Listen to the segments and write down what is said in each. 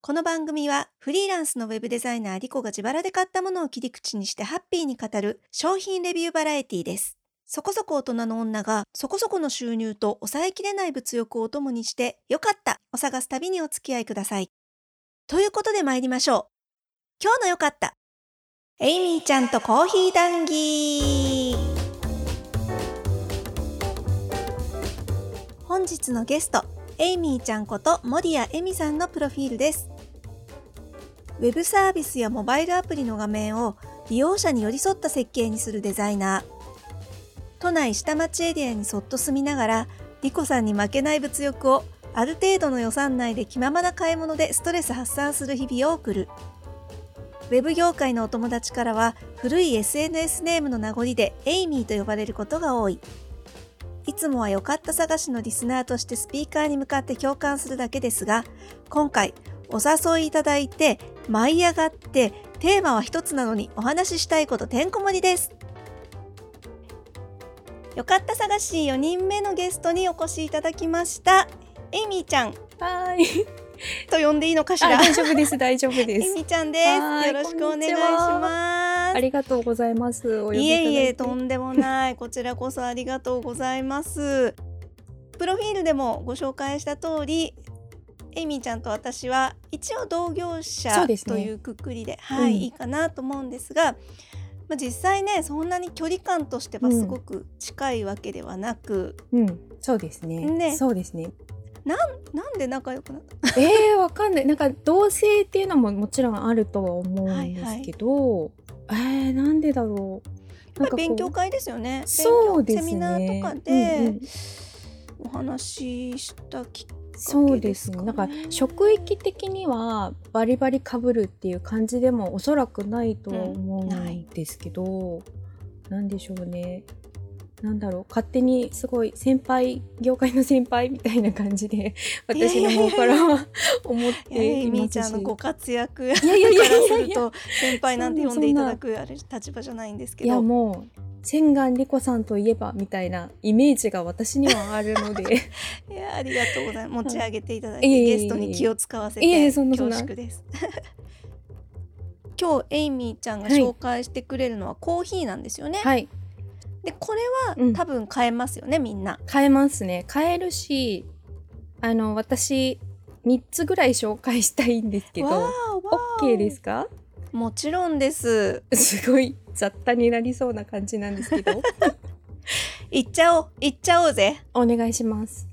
この番組はフリーランスのウェブデザイナーリコが自腹で買ったものを切り口にしてハッピーに語る商品レビューバラエティです。そこそこ大人の女がそこそこの収入と抑えきれない物欲をお供にしてよかったを探す旅にお付き合いください。ということで参りましょう。今日のよかった。エイミーちゃんとコーヒー談義本日のゲスト、エイミーちゃんこと森谷恵美さんのプロフィールです。ウェブサービスやモバイルアプリの画面を利用者に寄り添った設計にするデザイナー。都内下町エリアにそっと住みながら、リコさんに負けない物欲をある程度の予算内で気ままな買い物でストレス発散する日々を送る。ウェブ業界のお友達からは古い SNS ネームの名残でエイミーと呼ばれることが多い。いつもは良かった探しのリスナーとしてスピーカーに向かって共感するだけですが、今回お誘いいただいて舞い上がってテーマは一つなのにお話ししたいことてんこ盛りです。よかった探し4人目のゲストにお越しいただきました。エイミーちゃんはい。と呼んでいいのかしあら。大丈夫です、大丈夫です。ミーちゃんです。はいよろしくお願いします。ありがとうございます。お呼びいえいえとんでもない こちらこそありがとうございますプロフィールでもご紹介した通りエイミーちゃんと私は一応同業そ者というくくりではい、うんいいかなと思うんですが、まあ、実際ねそんなに距離感としてはすごく近いわけではなく、うん、そうですね。ねそうですね。なんで仲良くなった？えー、わかんない。なんか同性っていうのももちろんあるとは思うんですけど、えー、なんでだろう。やっぱり勉強なんか会ですよねそうですね。セミナーとかうんうでんお話ししたきっかそうけですかね。なんか職域的にはバリバリ被るっていう感じでもおそらくないとは思うんないうんですけど、なんでしょうね。なんだろう勝手にすごい先輩業界の先輩みたいな感じで 私の方からは思っています。しミーちゃんのご活躍いやいやいやからすると先輩なんて呼んでいただくあれ立場じゃないんですけいやどもう千願莉子さんといえばみたいなイメージが私にはあるのでいやありがとうございます持ち上げていただいて、ゲストに気を使わせて恐縮です今日エイミーちゃんが紹介してくれるのはコーヒーなんですよね、はいでこれは、うん。多分買えますよねみんな。買えますね。買えるしあの私3つぐらい紹介したいんですけど OK ですか？もちろんです。すごい雑多になりそうな感じなんですけど。行っちゃおう行っちゃおうぜ。お願いします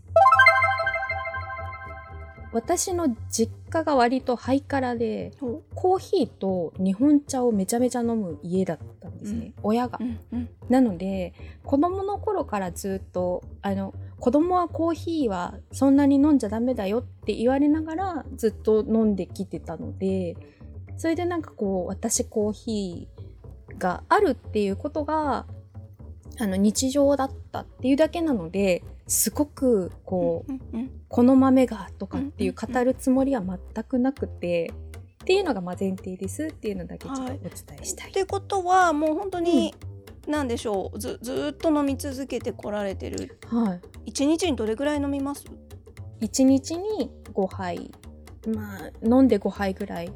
私の実家が割とハイカラでコーヒーと日本茶をめちゃめちゃ飲む家だったんですね、親が。うんうん。なので子供の頃からずっとあの子供はコーヒーはそんなに飲んじゃダメだよって言われながらずっと飲んできてたのでそれでなんかこう私コーヒーがあるっていうことがあの日常だったっていうだけなのですごくこううんうんこの豆がとかっていう語るつもりは全くなくてっていうのがまあ前提ですっていうのだけちょっとおはい。伝えしたい。ってことはもう本当に、なんでしょうずずーっと飲み続けてこられてる。はい。一日にどれぐらい飲みます？1日に5杯。まあ飲んで5杯ぐらい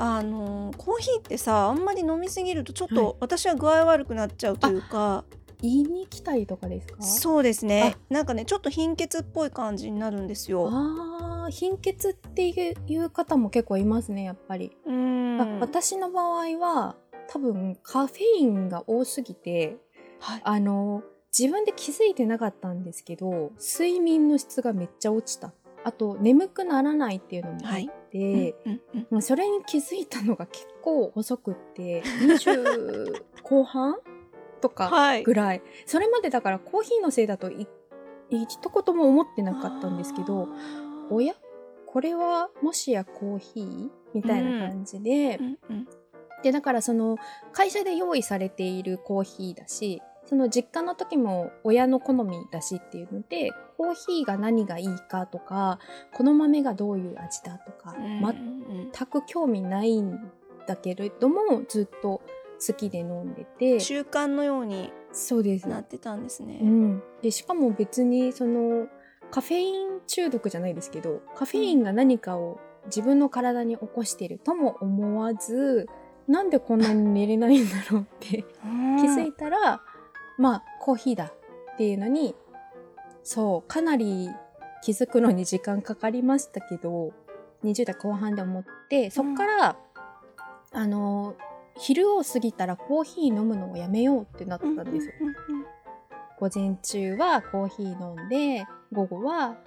あのーコーヒーってさあんまり飲みすぎるとちょっと、はい。私は具合悪くなっちゃうというか。言いに来たりとかですか？そうですね。なんかねちょっと貧血っぽい感じになるんですよ。あー貧血っていう方も結構いますねやっぱり、うーん。あ私の場合は多分カフェインが多すぎてはい、あの自分で気づいてなかったんですけど睡眠の質がめっちゃ落ちた。あと眠くならないっていうのもあって、うんうんそれに気づいたのが結構遅くって 20後半とかはい。ぐらい、それまでだからコーヒーのせいだとい一言も思ってなかったんですけどおや？これはもしやコーヒー？みたいな感じで、うんうん。でだからその会社で用意されているコーヒーだしその実家の時も親の好みだしっていうのでコーヒーが何がいいかとかこの豆がどういう味だとか、全く興味ないんだけれどもずっと好きで飲んでて。習慣のようにそうです。なってたんですね。うん、でしかも別にそのカフェイン中毒じゃないですけどカフェインが何かを自分の体に起こしてるとも思わずなんでこんなに寝れないんだろうって気づいたら、まあコーヒーだっていうのにそうかなり気づくのに時間かかりましたけど20代後半で思ってそっから、あの昼を過ぎたらコーヒー飲むのをやめようってなったんですよ。午前中はコーヒー飲んで午後は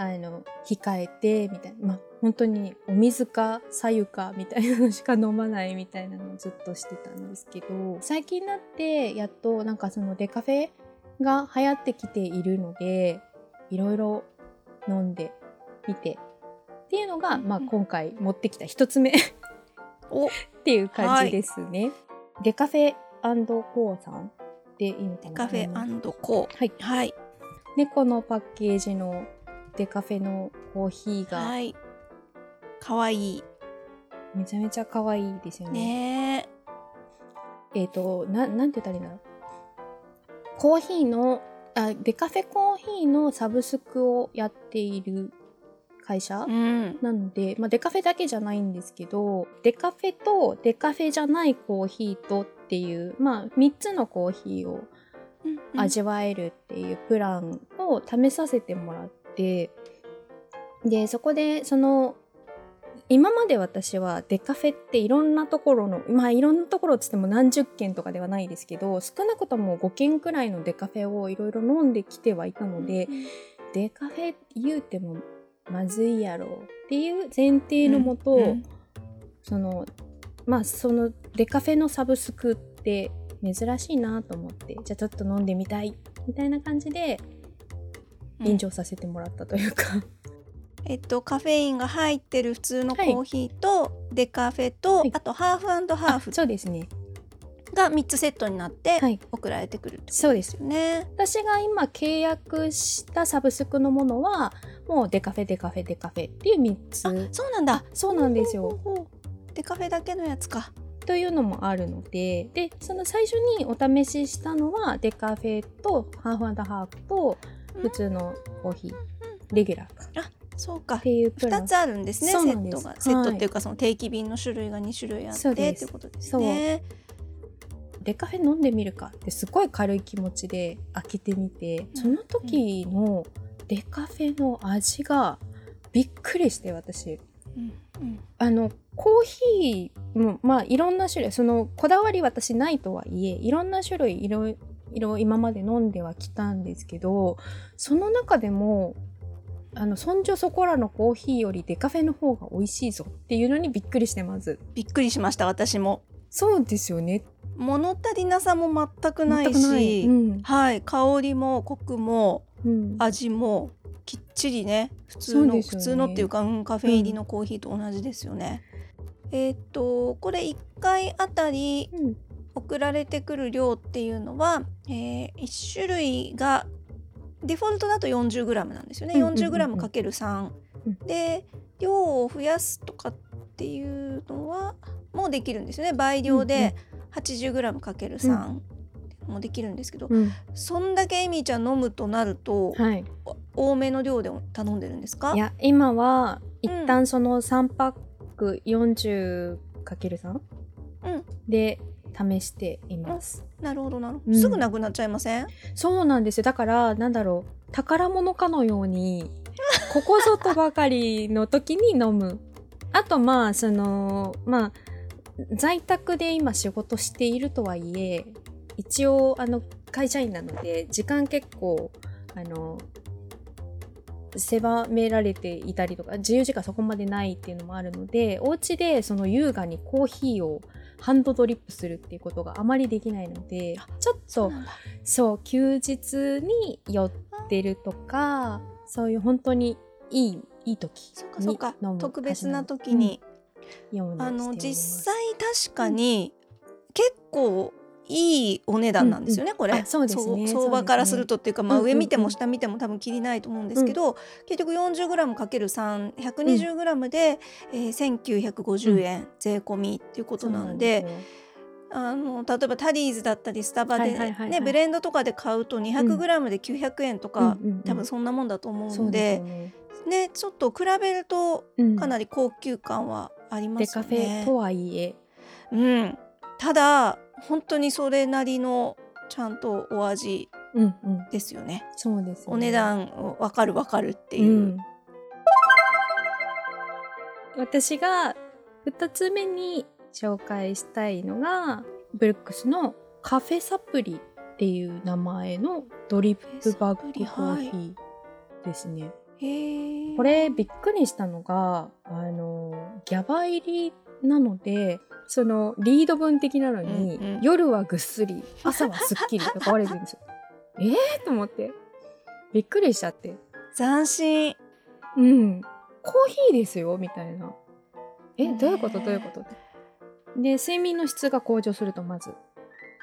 あの控えてみたいなまあ本当にお水か白湯かみたいなのしか飲まないみたいなのをずっとしてたんですけど最近になってやっとなんかそのデカフェが流行ってきているのでいろいろ飲んでみてっていうのが、まあ、今回持ってきた一つ目おっていう感じですね。デカフェコーさんでいいのかなカフェコー。はい。はい。でこのパッケージのデカフェのコーヒーがはい。かわいい。めちゃめちゃ可愛いですよね。ねえっ、とななんて言ったらいいんだろう。コーヒーのあデカフェコーヒーのサブスクをやっている会社、うん。なので、まあ、デカフェだけじゃないんですけどデカフェとデカフェじゃないコーヒーとっていう、まあ、3つのコーヒーを味わえるっていうプランを試させてもらってでそこでその今まで私はデカフェっていろんなところのまあいろんなところっつっても何十軒とかではないですけど少なくとも5軒くらいのデカフェをいろいろ飲んできてはいたので、デカフェ言うてもまずいやろっていう前提のもと、うんうん。そのまあそのデカフェのサブスクって珍しいなと思ってじゃあちょっと飲んでみたいみたいな感じで臨場させてもらったというか、えっとカフェインが入ってる普通のコはいーヒーと、デカフェと、はい。あとハーフハーフあそうですね。が3つセットになってはい。送られてくるってことそうですよね。私が今契約したサブスクのものはもうデカフェデカフェデカフェっていう3つ。あそうなんだ。そうなんですよ。デカフェだけのやつか。というのもあるのででその最初にお試ししたのはデカフェとハーフハーフと普通のコーヒー、レギュラーか。っそうか。ていうプラ2ンつあるんですねセットが、セットはいっていうかその定期便の種類が2種類あってそうですっていうことですね。デカフェ飲んでみるかってすごい軽い気持ちで開けてみてその時のデカフェの味がびっくりして私。うんうん。あのコーヒーもまあいろんな種類そのこだわり私ないとはいえいろんな種類いろいろ今まで飲んではきたんですけどその中でもあのそんじょそこらのコーヒーよりデカフェの方が美味しいぞっていうのにびっくりしてます。びっくりしました私も。そうですよね。物足りなさも全くないし、うん。はい香りもコクもうん。味もきっちりね普通の、ね。普通のっていうか、うん、カフェ入りのコーヒーと同じですよね。えーっとこれ1回あたりうん送られてくる量っていうのは、えー、1種類がデフォルトだと 40g なんですよね、うんうんうんうん。40g×3、うん。で量を増やすとかっていうのはもうできるんですよね。倍量で 80g×3 もできるんですけど、うん。そんだけエミーちゃん飲むとなると、はい。多めの量で頼んでるんですか？いや今は一旦その3パック 40×3 うん。で試しています、なるほどなるほど、うん。すぐなくなっちゃいません？そうなんですよ。だからなんだろう。宝物かのように ここぞとばかりの時に飲む。あとまあそのまあ在宅で今仕事しているとはいえ一応あの会社員なので時間結構あの狭められていたりとか自由時間そこまでないっていうのもあるのでお家でその優雅にコーヒーをハンドドリップするっていうことがあまりできないのでちょっとそう休日に寄ってるとかそういう本当にいいいい時に飲む特別な時に、ようにしてあの実際確かに結構いいお値段なんですよね、うですね。そうですね。相場からするとっていうか、まあ、うんうんうん。上見ても下見ても多分切りないと思うんですけど、結局 40g×3120g で、えー、1950円税込みっていうことなんで,、そうなんあの例えばタリーズだったりスタバで、ね、ブレンドとかで買うと 200g で900円とか、うんうんうん。多分そんなもんだと思うのでね。ねちょっと比べるとうん。かなり高級感はありまデカすよね。フェとはいえ。うん、ただ本当にそれなりのちゃんとお味うんうんですよね。そうです、ね、お値段わかるわかるっていう。うん私が2つ目に紹介したいのがブルックスのカフェサプリっていう名前のドリップバッグコーヒーですね。へえ。これびっくりしたのがあのギャバ入りなのでそのリード文的なのに、うんうん夜はぐっすり朝はすっきりと書かれてるんですよ。えー？と思ってびっくりしちゃって。斬新。うん、コーヒーですよみたいな。え、どういうこと？どういうこと？で、睡眠の質が向上するとまず。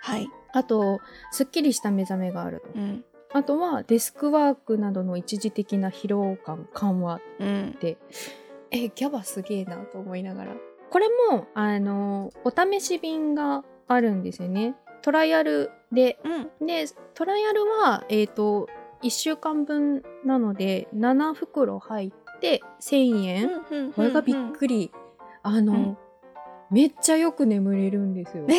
はい。あと、すっきりした目覚めがあると。うん。あとは、デスクワークなどの一時的な疲労感緩和っうん。て、え、ギャバすげえなと思いながら。これも、あの、お試し便があるんですよね。トライアルで。うん。でトライアルはえっ、と1週間分なので7袋入って1000円、うんこれがびっくり、あの、うん。めっちゃよく眠れるんですよ、え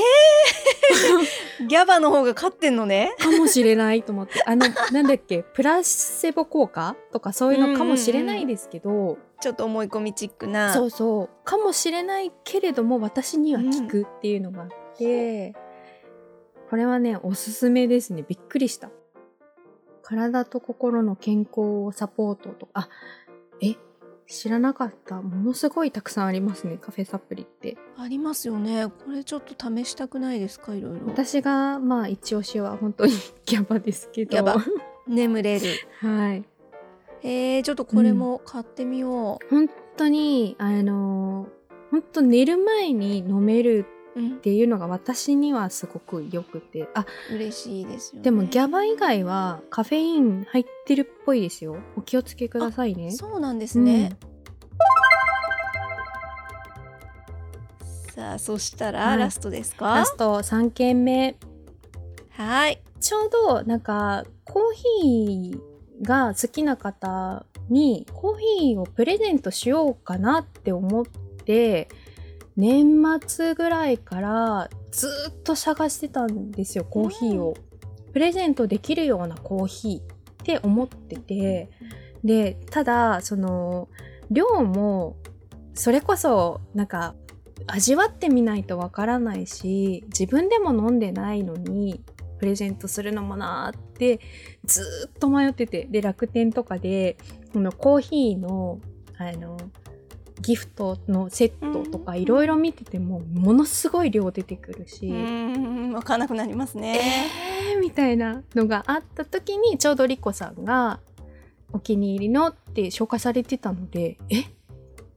ギャバの方が勝ってんのね。かもしれないと思って。あのなんだっけ？プラセボ効果とかそういうのかもしれないですけど、ちょっと思い込みチックな。そうそう。かもしれないけれども私には効くっていうのがあって、これはねおすすめですね。びっくりした。体と心の健康をサポートと。あえ？知らなかったものすごいたくさんありますねカフェサプリってありますよね。これちょっと試したくないですかいろいろ。私がまあ一押しは本当に ギャバですけどギャバ眠れる。はいえー、ちょっとこれも買ってみよ本当にあの本当寝る前に飲めるう。うんっ。ていうのが私にはすごく良くてあ嬉しいですよね。でもギャバ以外はカフェイン入ってるっぽいですよお気をつけくださいねそうなんですね。さあ、そしたら、はいラストですうんか？ラ。スト3件目はい。ちょうどなんかコーヒーが好きな方にコーヒーをプレゼントしようかなって思って年末ぐらいからずっと探してたんですよコーヒーを。プレゼントできるようなコーヒーって思っててでただその量もそれこそなんか味わってみないとわからないし自分でも飲んでないのにプレゼントするのもなーってずーっと迷っててで楽天とかでこのコーヒーのあのギフトのセットとかうん。いろいろ見ててもものすごい量出てくるし、うーん、わかんなくなりますね。えーみたいなのがあった時にちょうどリコさんがお気に入りのって紹介されてたのでえ？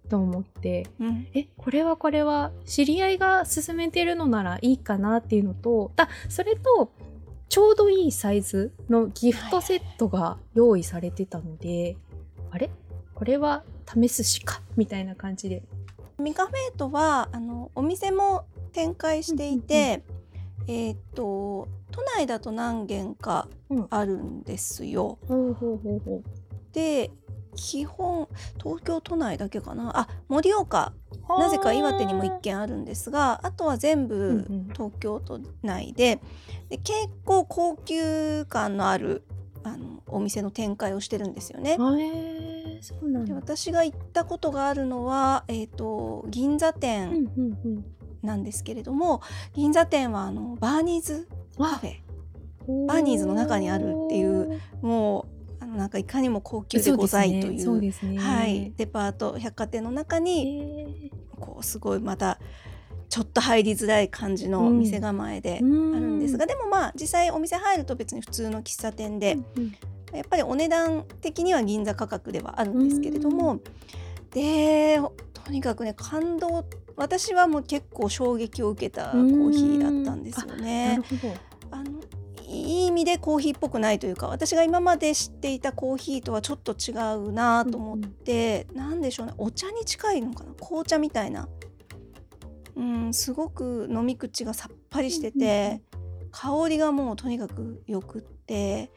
と思って。うん。え？これはこれは知り合いが勧めてるのならいいかなっていうのとあそれとちょうどいいサイズのギフトセットが用意されてたので、あれ？これは試すしかみたいな感じで。ミカフェイトはあのお店も展開していて、えーっと都内だと何軒かうん。あるんですよ。ほうほうほうほで基本東京都内だけかな。あ盛岡。うなぜか岩手にも1軒あるんですがあとは全部うんうん。東京都内で。で結構高級感のあるあのお店の展開をしてるんですよね。そうなんでだ私が行ったことがあるのは、えー、と銀座うん店なんですけれども、銀座店はあのバーニーズカフェ。バーニーズの中にあるっていうもうあのなんかいかにも高級でございというそうですね。はい、デパート百貨店の中にへこうすごいまたちょっと入りづらい感じの店構えであるんですが、でもまあ実際お店入ると別に普通の喫茶店で、うんやっぱりお値段的には銀座価格ではあるんですけれども、でとにかくね感動私はもう結構衝撃を受けたコーヒーだったんですよなねる。ほど。あのいい意味でコーヒーっぽくないというか私が今まで知っていたコーヒーとはちょっと違うなと思って、なんでしょうねお茶に近いのかな紅茶みたいな、うん、すごく飲み口がさっぱりしてて、香りがもうとにかくよくって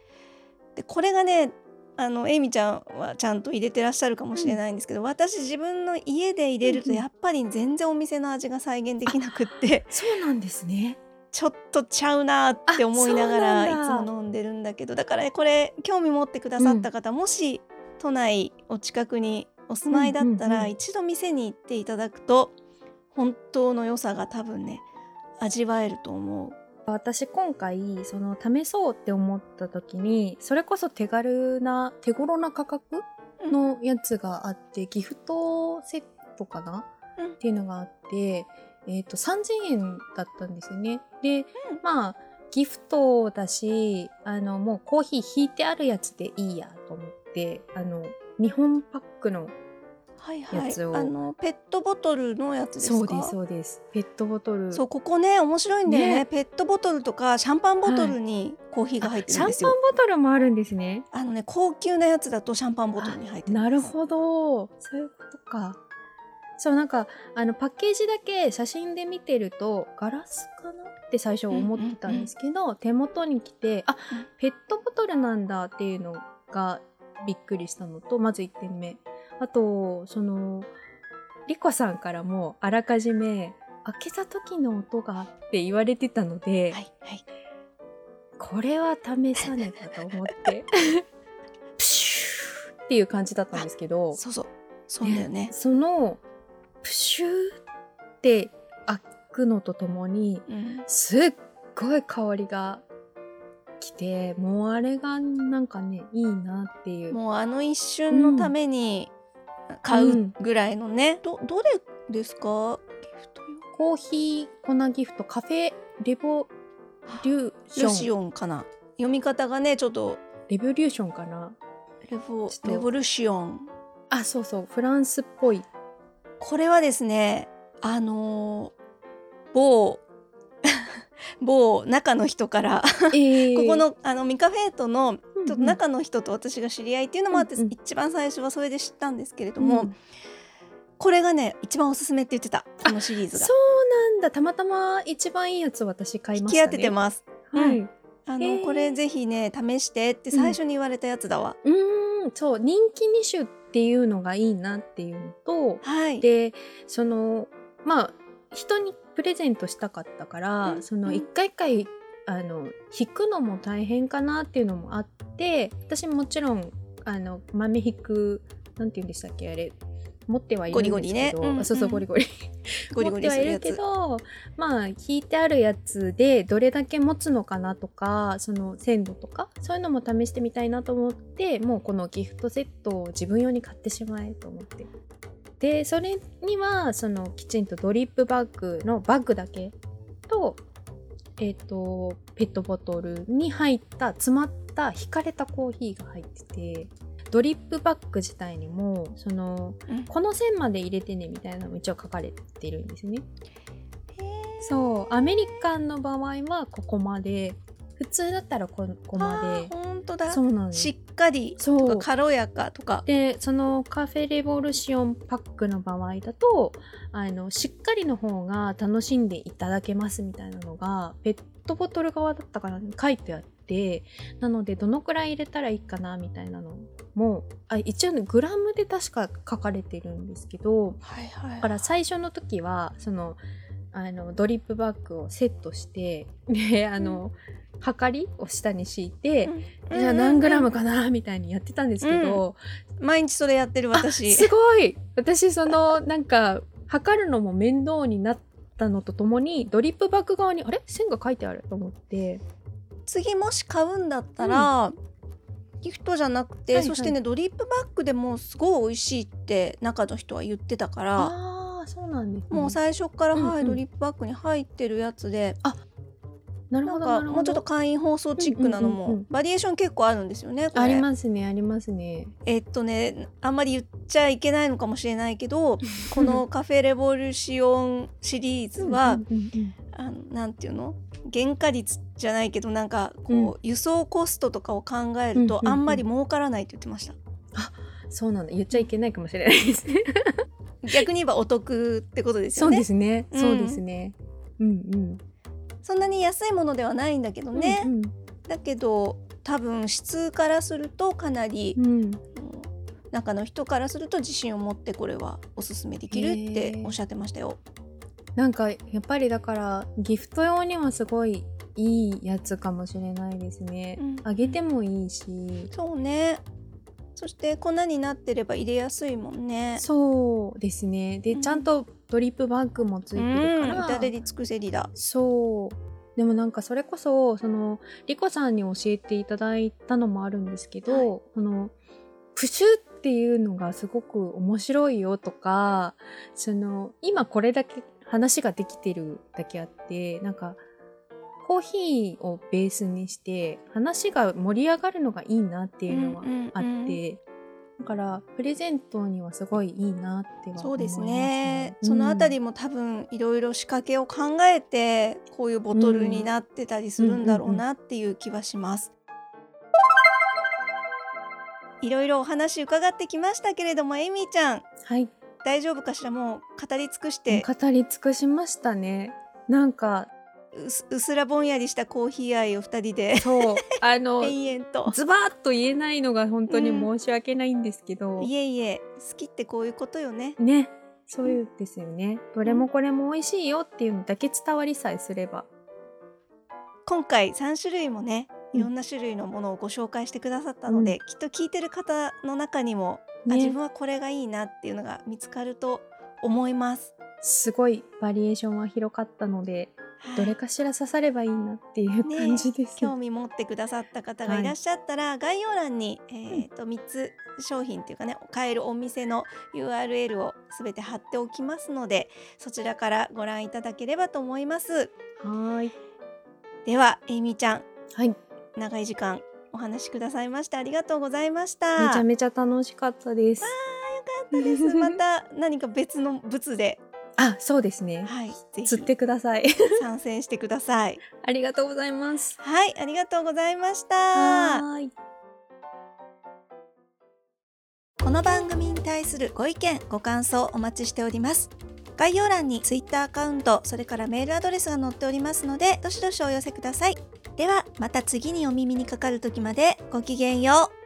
でこれがねあのエイミちゃんはちゃんと入れてらっしゃるかもしれないんですけど、私自分の家で入れるとうんうん。やっぱり全然お店の味が再現できなくってそうなんですね。ちょっとちゃうなって思いながらいつも飲んでるんだけどだからこれ興味持ってくださった方、もし都内お近くにお住まいだったら、うんうんうん。一度店に行っていただくと本当の良さが多分ね味わえると思う。私今回その試そうって思った時にそれこそ手軽な手頃な価格のやつがあって、ギフトセットかな、うんっていうのがあって、えっと3000円だったんですよね。で、まあギフトだしあのもうコーヒー引いてあるやつでいいやと思ってあの2本パックのはいはい。あのペットボトルのやつですか？そうですそうです。ペットボトル。そうここね面白いんだよね。ね。ペットボトルとかシャンパンボトルにコーヒーが入ってシャンパンるんですよ。ボトルもあるんですね。あのね高級なやつだとシャンパンボトルに入ってるなるほど。そういうことか。そうなんかあのパッケージだけ写真で見てるとガラスかなって最初思ってたんですけど、手元に来てあうん。ペットボトルなんだっていうのがびっくりしたのとまず1点目あとそのリコさんからもあらかじめ開けた時の音がって言われてたので、はいはい。これは試さねばと思って プシューっていう感じだったんですけどそうそう。そうだよね。そのプシューって開くのとともにうん。すっごい香りがきてもうあれがなんかねいいなっていう。もうあの一瞬のために買うぐらいのね、どどれですか？ギフト用コーヒー粉ギフトカフェレボリューション。ルシオンかな。読み方がねちょっと。レボリューションかな？レボレボルシオン。あそうそうフランスっぽい。これはですねあのー某 某中の人から。えー。ここのあのミカフェートのうんうんちょっと中の人と私が知り合いっていうのもあって、うんうん。一番最初はそれで知ったんですけれども、うん。これがね一番おすすめって言ってたこのシリーズが。そうなんだ。たまたま一番いいやつ私買いましたね。引き当ててます。はい、うんあのこれぜひね試してって最初に言われたやつだわ。うーんそう。人気2種っていうのがいいなっていうのとはい。でそのまあ人にプレゼントしたかったから、うん。その一回一回あの引くのも大変かなっていうのもあって私もちろんあの豆引くなんて言うんでしたっけあれ持ってはいるんですけどゴリゴリね。うんあそうそううんゴリ。ゴリゴリ ゴリ持ってはいるけつ。どまあ引いてあるやつでどれだけ持つのかなとかその鮮度とかそういうのも試してみたいなと思ってもうこのギフトセットを自分用に買ってしまえと思って。でそれにはそのきちんとドリップバッグのバッグだけとえっ、とペットボトルに入った詰まった引かれたコーヒーが入っててドリップバッグ自体にもそのうんこの線まで入れてねみたいなのも一応書かれてるんですね。そうアメリカンの場合はここまで普通だったらここまあー本当だ。でそうなんですしっかり軽やかとか。でそのカフェレボルシオンパックの場合だとあのしっかりの方が楽しんでいただけますみたいなのがペットボトル側だったかなに書いてあってなのでどのくらい入れたらいいかなみたいなのもあ一応ねグラムで確か書かれてるんですけどはいはい。だから最初の時はそのあのドリップバッグをセットしてであの、はかりを下に敷いて、うん。じゃあ何グラムかなみたいにやってたんですけど、毎日それやってるあ私。すごい。私そのなんか測るのも面倒になったのとともにドリップバッグ側にあれ？線が書いてあると思って。次もし買うんだったら、ギフトじゃなくて、はいはい。そしてねドリップバッグでもすごい美味しいって中の人は言ってたから、ああそうなんです、ね、もう最初から、うんうん。はいドリップバッグに入ってるやつでなるなんかもうちょっと会員放送チックなのも、うんうんうんうん。バリエーション結構あるんですよねありますねありますね。えっとねあんまり言っちゃいけないのかもしれないけど このカフェレボリューシオンシリーズは、うんうんうんあのなんていうの？原価率じゃないけどなんかこう、うん。輸送コストとかを考えると、うんうんうん。あんまり儲からないって言ってました。そうなんだ。言っちゃいけないかもしれないですね。逆に言えばお得ってことですそうよねですね、うん。そうですね。うんうんそんなに安いものではないんだけどね、うんうんだけど多分質からするとかなり、うん、中の人からすると自信を持ってこれはおすすめできるっておっしゃってましたよ。なんかやっぱりだからギフト用にはすごいいいやつかもしれないですね。うんあげてもいいし。そうねそして粉になってれば入れやすいもんね。そうですね。で、うんちゃんとドリップバッグもついてるから。うん至れり尽くせりだ。そう。でもなんかそれこそ、その、リコさんに教えていただいたのもあるんですけど、はいその、プシュっていうのがすごく面白いよとか、その、今これだけ話ができてるだけあって、なんか、コーヒーをベースにして、話が盛り上がるのがいいなっていうのはあって、だから、プレゼントにはすごいいいなっては思います、そうですね、そのあたりも多分いろいろ仕掛けを考えてこういうボトルになってたりするんだろうなっていう気はします。いろいろお話伺ってきましたけれどもエミちゃんはい。大丈夫かしら？もう語り尽くして語り尽くしましたね。なんか、うすらぼんやりしたコーヒー愛を二人でそう、あの、延々と。ズバーッと言えないのが本当に申し訳ないんですけど、いえいえ好きってこういうことよね。ね、そういうですよね。どれもこれも美味しいよっていうのだけ伝わりさえすれば。今回3種類もねうんいろんな種類のものをご紹介してくださったので、うんきっと聞いてる方の中にも、あね自分はこれがいいなっていうのが見つかると思います。すごいバリエーションは広かったので、はいどれかしら刺さればいいなっていうね感じです。興味持ってくださった方がいらっしゃったら、概要欄に、えー、と3つ商品っていうかね買えるお店の URL をすべて貼っておきますのでそちらからご覧いただければと思います。はーい。ではエイミーちゃんはい。長い時間お話しくださいましてありがとうございましめた。ちゃめちゃ楽しかったです。よかったです。また何か別の物で、あ、そうですね。はい、ぜひ釣ってください。参戦してください。ありがとうございます。はい、ありがとうございました。この番組に対するご意見、ご感想お待ちしております。概要欄に Twitter アカウント、それからメールアドレスが載っておりますので、どしどしお寄せください。では、また次にお耳にかかる時までごきげんよう。